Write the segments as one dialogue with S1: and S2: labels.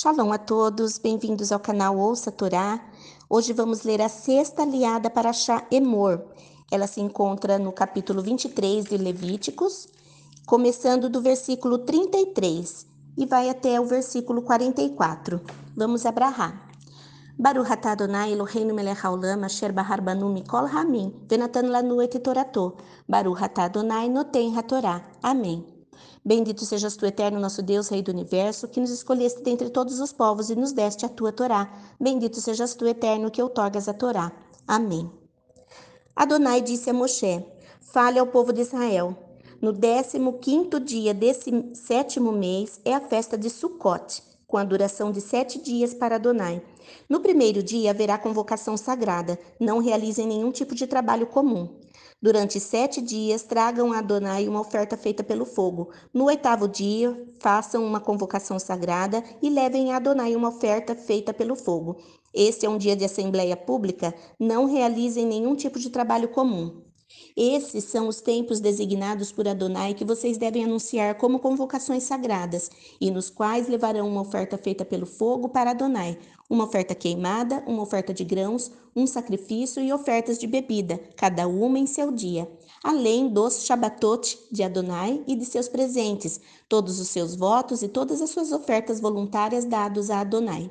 S1: Shalom a todos, bem-vindos ao canal Ouça Torá. Hoje vamos ler a sexta aliada para Shá Emor. Ela se encontra no capítulo 23 de Levíticos, começando do versículo 33 e vai até o versículo 44. Vamos abrahar. Baruch atah Eloheinu melech haolam asher bahar banu mikol hamim venatan lanu et torato. Baruch atah noten hatorá. Amém. Bendito sejas tu, eterno nosso Deus, Rei do universo, que nos escolheste dentre todos os povos e nos deste a tua Torá. Bendito sejas tu, eterno, que outorgas a Torá. Amém. Adonai disse a Moshe: Fale ao povo de Israel. No décimo quinto dia desse sétimo mês é a festa de Sucote, com a duração de sete dias para Adonai. No primeiro dia haverá convocação sagrada. Não realizem nenhum tipo de trabalho comum. Durante sete dias, tragam a Adonai uma oferta feita pelo fogo. No oitavo dia, façam uma convocação sagrada e levem a Adonai uma oferta feita pelo fogo. Este é um dia de assembleia pública, não realizem nenhum tipo de trabalho comum. Esses são os tempos designados por Adonai que vocês devem anunciar como convocações sagradas, e nos quais levarão uma oferta feita pelo fogo para Adonai, uma oferta queimada, uma oferta de grãos, um sacrifício e ofertas de bebida, cada uma em seu dia, além dos Shabbatot de Adonai e de seus presentes, todos os seus votos e todas as suas ofertas voluntárias dados a Adonai.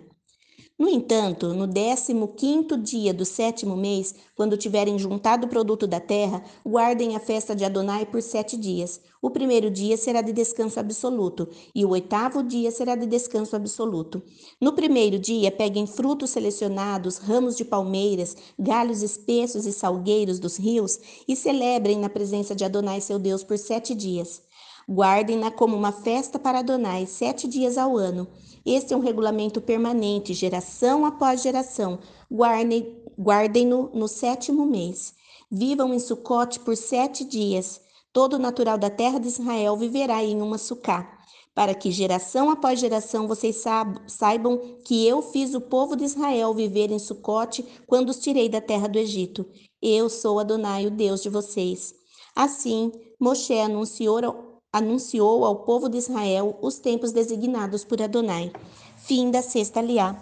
S1: No entanto, no décimo quinto dia do sétimo mês, quando tiverem juntado o produto da terra, guardem a festa de Adonai por sete dias. O primeiro dia será de descanso absoluto, e o oitavo dia será de descanso absoluto. No primeiro dia, peguem frutos selecionados, ramos de palmeiras, galhos espessos e salgueiros dos rios, e celebrem na presença de Adonai seu Deus por sete dias. Guardem-na como uma festa para Adonai, sete dias ao ano. Este é um regulamento permanente, geração após geração. Guardem-no guardem no sétimo mês. Vivam em Sucote por sete dias. Todo natural da terra de Israel viverá em uma sucá, para que geração após geração vocês saibam que eu fiz o povo de Israel viver em Sucote quando os tirei da terra do Egito. Eu sou Adonai, o Deus de vocês. Assim, Moshe anunciou anunciou ao povo de Israel os tempos designados por Adonai. Fim da sexta liá.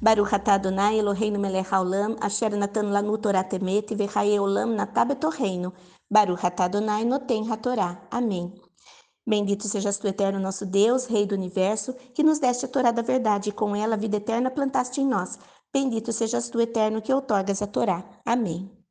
S1: Baruch atah Adonai Eloheinu melech haolam asher natan lanu Torah temet vechaye olam natah betorreino. Baruch atah Adonai noten hatorá. Amém. Bendito sejas tu, eterno nosso Deus, Rei do universo, que nos deste a Torá da verdade e com ela a vida eterna plantaste em nós. Bendito sejas tu, eterno, que outorgas a Torá. Amém.